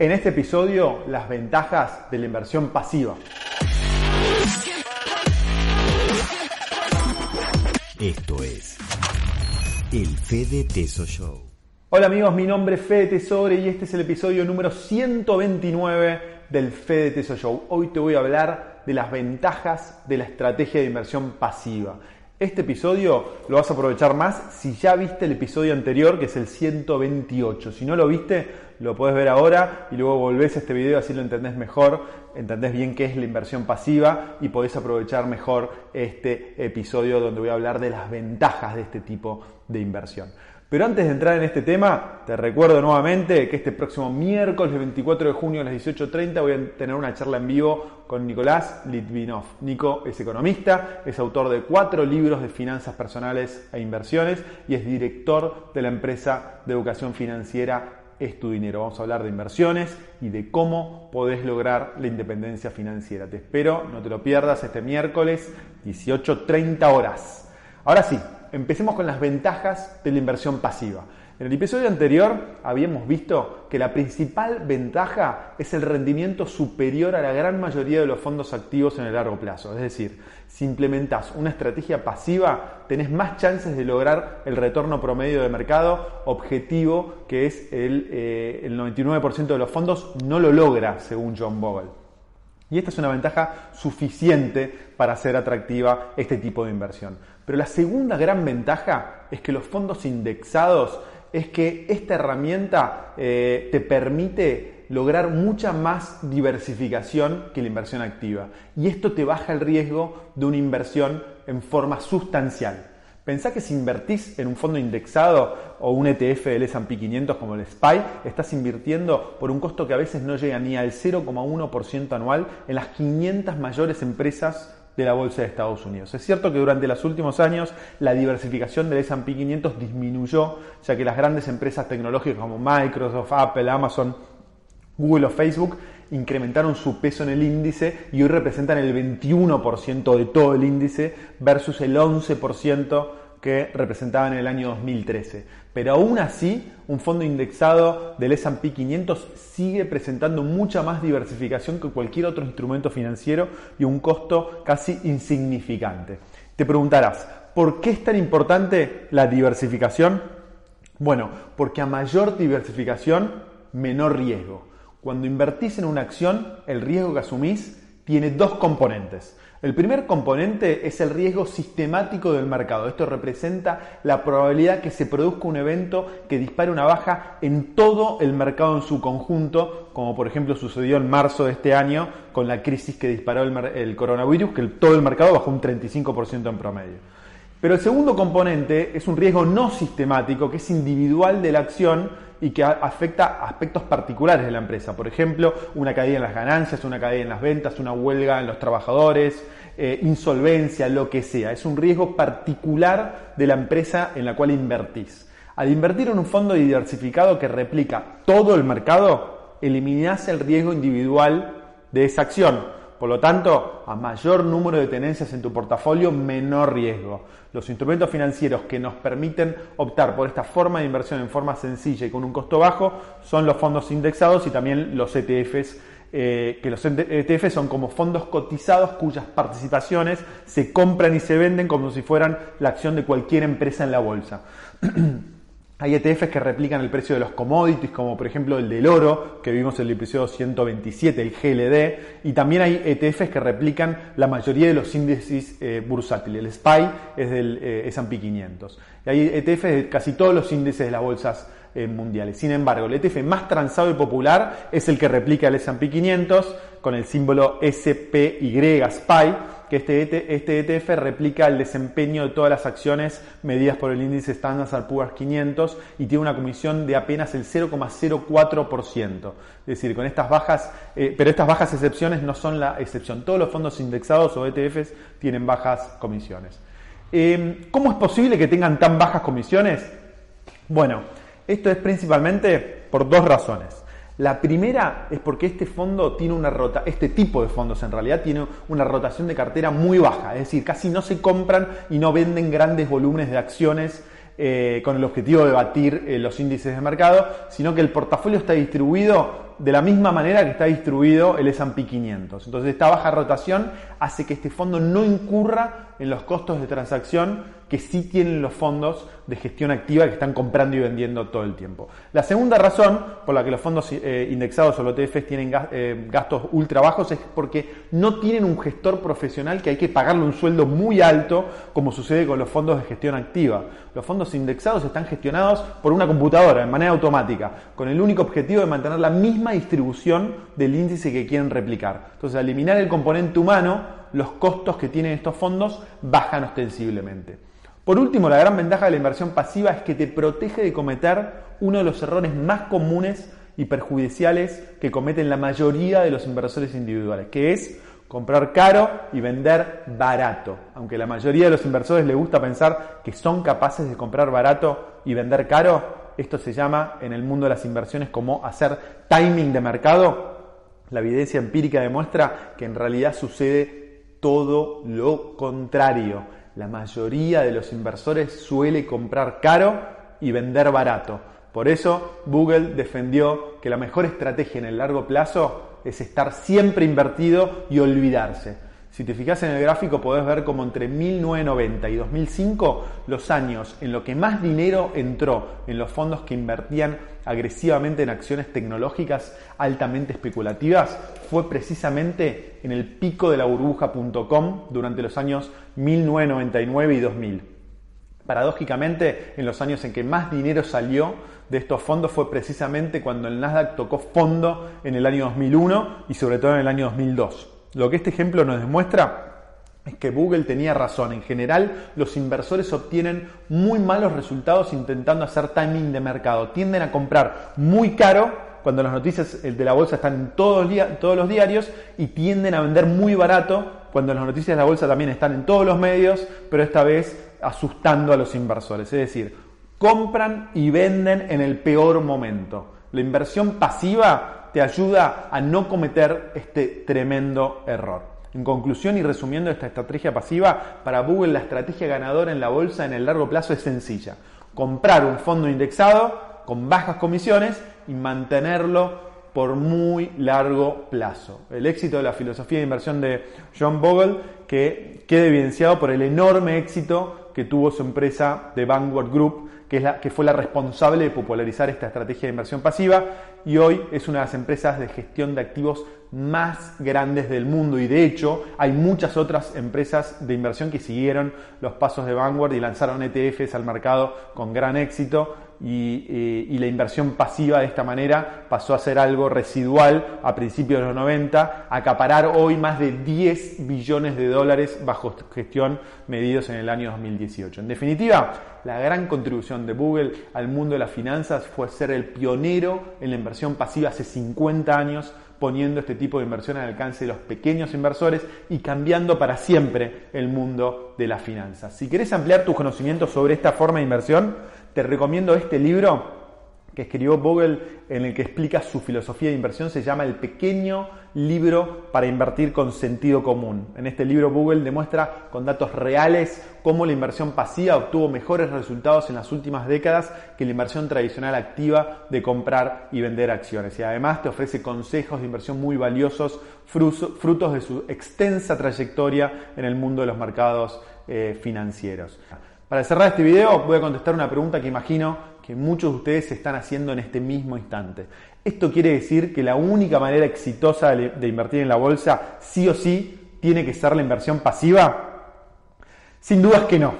En este episodio, las ventajas de la inversión pasiva. Esto es el Fede Teso Show. Hola amigos, mi nombre es Fede Tesore y este es el episodio número 129 del Fede Teso Show. Hoy te voy a hablar de las ventajas de la estrategia de inversión pasiva. Este episodio lo vas a aprovechar más si ya viste el episodio anterior, que es el 128. Si no lo viste, lo puedes ver ahora y luego volvés a este video, así lo entendés mejor, entendés bien qué es la inversión pasiva y podés aprovechar mejor este episodio donde voy a hablar de las ventajas de este tipo de inversión. Pero antes de entrar en este tema, te recuerdo nuevamente que este próximo miércoles 24 de junio a las 18.30 voy a tener una charla en vivo con Nicolás Litvinov. Nico es economista, es autor de cuatro libros de finanzas personales e inversiones y es director de la empresa de educación financiera Es tu dinero. Vamos a hablar de inversiones y de cómo podés lograr la independencia financiera. Te espero, no te lo pierdas este miércoles 18.30 horas. Ahora sí, empecemos con las ventajas de la inversión pasiva. En el episodio anterior habíamos visto que la principal ventaja es el rendimiento superior a la gran mayoría de los fondos activos en el largo plazo. Es decir, si implementas una estrategia pasiva, tenés más chances de lograr el retorno promedio de mercado objetivo, que es el, eh, el 99% de los fondos no lo logra, según John Bogle. Y esta es una ventaja suficiente para hacer atractiva este tipo de inversión. Pero la segunda gran ventaja es que los fondos indexados es que esta herramienta eh, te permite lograr mucha más diversificación que la inversión activa. Y esto te baja el riesgo de una inversión en forma sustancial. Pensá que si invertís en un fondo indexado o un ETF del S&P 500 como el SPY, estás invirtiendo por un costo que a veces no llega ni al 0,1% anual en las 500 mayores empresas de la bolsa de Estados Unidos. Es cierto que durante los últimos años la diversificación del S&P 500 disminuyó, ya que las grandes empresas tecnológicas como Microsoft, Apple, Amazon, Google o Facebook incrementaron su peso en el índice y hoy representan el 21% de todo el índice versus el 11% que representaban en el año 2013. Pero aún así, un fondo indexado del S&P 500 sigue presentando mucha más diversificación que cualquier otro instrumento financiero y un costo casi insignificante. Te preguntarás, ¿por qué es tan importante la diversificación? Bueno, porque a mayor diversificación, menor riesgo. Cuando invertís en una acción, el riesgo que asumís tiene dos componentes. El primer componente es el riesgo sistemático del mercado. Esto representa la probabilidad que se produzca un evento que dispare una baja en todo el mercado en su conjunto, como por ejemplo sucedió en marzo de este año con la crisis que disparó el, coronavirus, que todo el mercado bajó un 35% en promedio. Pero el segundo componente es un riesgo no sistemático, que es individual de la acción y que afecta aspectos particulares de la empresa. Por ejemplo, una caída en las ganancias, una caída en las ventas, una huelga en los trabajadores, eh, insolvencia, lo que sea. Es un riesgo particular de la empresa en la cual invertís. Al invertir en un fondo diversificado que replica todo el mercado, eliminás el riesgo individual de esa acción. Por lo tanto, a mayor número de tenencias en tu portafolio, menor riesgo. Los instrumentos financieros que nos permiten optar por esta forma de inversión en forma sencilla y con un costo bajo son los fondos indexados y también los ETFs. Eh, que los ETFs son como fondos cotizados cuyas participaciones se compran y se venden como si fueran la acción de cualquier empresa en la bolsa. Hay ETFs que replican el precio de los commodities, como por ejemplo el del oro, que vimos en el episodio 127, el GLD, y también hay ETFs que replican la mayoría de los índices eh, bursátiles. El SPY es del eh, S&P 500. Y hay ETFs de casi todos los índices de las bolsas mundiales. Sin embargo, el ETF más transado y popular es el que replica el S&P 500 con el símbolo SPY, SPY, que este, este ETF replica el desempeño de todas las acciones medidas por el índice Standard Poor's 500 y tiene una comisión de apenas el 0,04%. Es decir, con estas bajas, eh, pero estas bajas excepciones no son la excepción. Todos los fondos indexados o ETFs tienen bajas comisiones. Eh, ¿Cómo es posible que tengan tan bajas comisiones? Bueno, esto es principalmente por dos razones. La primera es porque este fondo tiene una rota, este tipo de fondos en realidad tiene una rotación de cartera muy baja, es decir, casi no se compran y no venden grandes volúmenes de acciones eh, con el objetivo de batir eh, los índices de mercado, sino que el portafolio está distribuido de la misma manera que está distribuido el S&P 500. Entonces esta baja rotación hace que este fondo no incurra en los costos de transacción que sí tienen los fondos de gestión activa que están comprando y vendiendo todo el tiempo. La segunda razón por la que los fondos eh, indexados o los ETFs tienen eh, gastos ultra bajos es porque no tienen un gestor profesional que hay que pagarle un sueldo muy alto, como sucede con los fondos de gestión activa. Los fondos indexados están gestionados por una computadora de manera automática, con el único objetivo de mantener la misma distribución del índice que quieren replicar. Entonces, al eliminar el componente humano, los costos que tienen estos fondos bajan ostensiblemente. Por último, la gran ventaja de la inversión pasiva es que te protege de cometer uno de los errores más comunes y perjudiciales que cometen la mayoría de los inversores individuales, que es comprar caro y vender barato. Aunque la mayoría de los inversores les gusta pensar que son capaces de comprar barato y vender caro, esto se llama en el mundo de las inversiones como hacer timing de mercado. La evidencia empírica demuestra que en realidad sucede todo lo contrario la mayoría de los inversores suele comprar caro y vender barato. Por eso Google defendió que la mejor estrategia en el largo plazo es estar siempre invertido y olvidarse. Si te fijas en el gráfico podés ver como entre 1990 y 2005 los años en los que más dinero entró en los fondos que invertían agresivamente en acciones tecnológicas altamente especulativas fue precisamente en el pico de la burbuja.com durante los años 1999 y 2000. Paradójicamente, en los años en que más dinero salió de estos fondos fue precisamente cuando el Nasdaq tocó fondo en el año 2001 y sobre todo en el año 2002. Lo que este ejemplo nos demuestra es que Google tenía razón. En general, los inversores obtienen muy malos resultados intentando hacer timing de mercado. Tienden a comprar muy caro cuando las noticias de la bolsa están en todos, los diarios y tienden a vender muy barato cuando las noticias de la bolsa también están en todos los medios, pero esta vez asustando a los inversores. Es decir, compran y venden en el peor momento. La inversión pasiva te ayuda a no cometer este tremendo error. En conclusión y resumiendo esta estrategia pasiva, para Google la estrategia ganadora en la bolsa en el largo plazo es sencilla. Comprar un fondo indexado con bajas comisiones y mantenerlo por muy largo plazo. El éxito de la filosofía de inversión de John Bogle que queda evidenciado por el enorme éxito que tuvo su empresa de Vanguard Group, que, fue la responsable de popularizar esta estrategia de inversión pasiva y hoy es una de las empresas de gestión de activos más grandes del mundo y de hecho hay muchas otras empresas de inversión que siguieron los pasos de Vanguard y lanzaron ETFs al mercado con gran éxito y, y, la inversión pasiva de esta manera pasó a ser algo residual a principios de los 90, acaparar hoy más de 10 billones de dólares bajo gestión medidos en el año 2018. En definitiva, la gran contribución de Google al mundo de las finanzas fue ser el pionero en la inversión pasiva hace 50 años poniendo este tipo de inversión al alcance de los pequeños inversores y cambiando para siempre el mundo de las finanzas. Si querés ampliar tus conocimientos sobre esta forma de inversión, te recomiendo este libro que escribió Bogle en el que explica su filosofía de inversión, se llama El pequeño libro para invertir con sentido común. En este libro Google demuestra con datos reales cómo la inversión pasiva obtuvo mejores resultados en las últimas décadas que la inversión tradicional activa de comprar y vender acciones. Y además te ofrece consejos de inversión muy valiosos, frutos de su extensa trayectoria en el mundo de los mercados eh, financieros. Para cerrar este video voy a contestar una pregunta que imagino que muchos de ustedes están haciendo en este mismo instante. ¿Esto quiere decir que la única manera exitosa de invertir en la bolsa sí o sí tiene que ser la inversión pasiva? Sin duda es que no.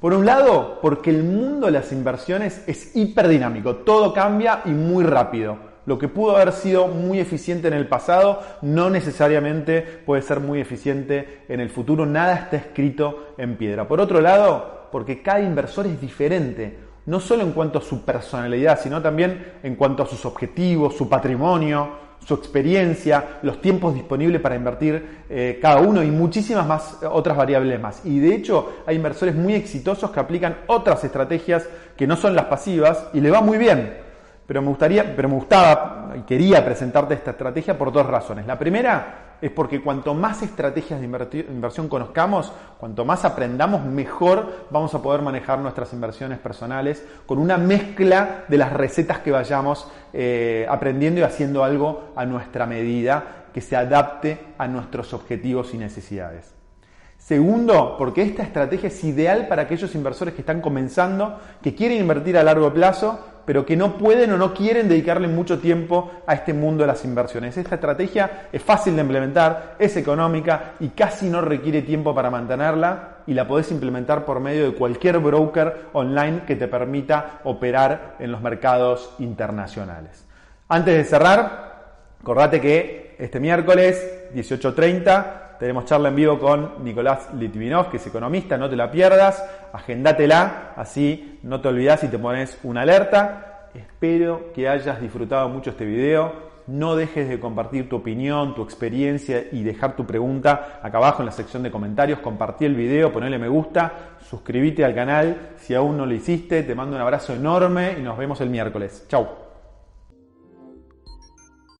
Por un lado, porque el mundo de las inversiones es hiperdinámico, todo cambia y muy rápido. Lo que pudo haber sido muy eficiente en el pasado no necesariamente puede ser muy eficiente en el futuro. Nada está escrito en piedra. Por otro lado, porque cada inversor es diferente no solo en cuanto a su personalidad, sino también en cuanto a sus objetivos, su patrimonio, su experiencia, los tiempos disponibles para invertir eh, cada uno y muchísimas más otras variables más. Y de hecho hay inversores muy exitosos que aplican otras estrategias que no son las pasivas y le va muy bien. Pero me gustaría, pero me gustaba y quería presentarte esta estrategia por dos razones. La primera es porque cuanto más estrategias de inversión conozcamos, cuanto más aprendamos, mejor vamos a poder manejar nuestras inversiones personales con una mezcla de las recetas que vayamos eh, aprendiendo y haciendo algo a nuestra medida que se adapte a nuestros objetivos y necesidades. Segundo, porque esta estrategia es ideal para aquellos inversores que están comenzando, que quieren invertir a largo plazo, pero que no pueden o no quieren dedicarle mucho tiempo a este mundo de las inversiones. Esta estrategia es fácil de implementar, es económica y casi no requiere tiempo para mantenerla y la podés implementar por medio de cualquier broker online que te permita operar en los mercados internacionales. Antes de cerrar, acordate que este miércoles 18.30 tenemos charla en vivo con Nicolás Litvinov, que es economista, no te la pierdas, agendátela, así no te olvidas y te pones una alerta. Espero que hayas disfrutado mucho este video. No dejes de compartir tu opinión, tu experiencia y dejar tu pregunta acá abajo en la sección de comentarios. Compartí el video, ponle me gusta, suscríbete al canal si aún no lo hiciste. Te mando un abrazo enorme y nos vemos el miércoles. Chau.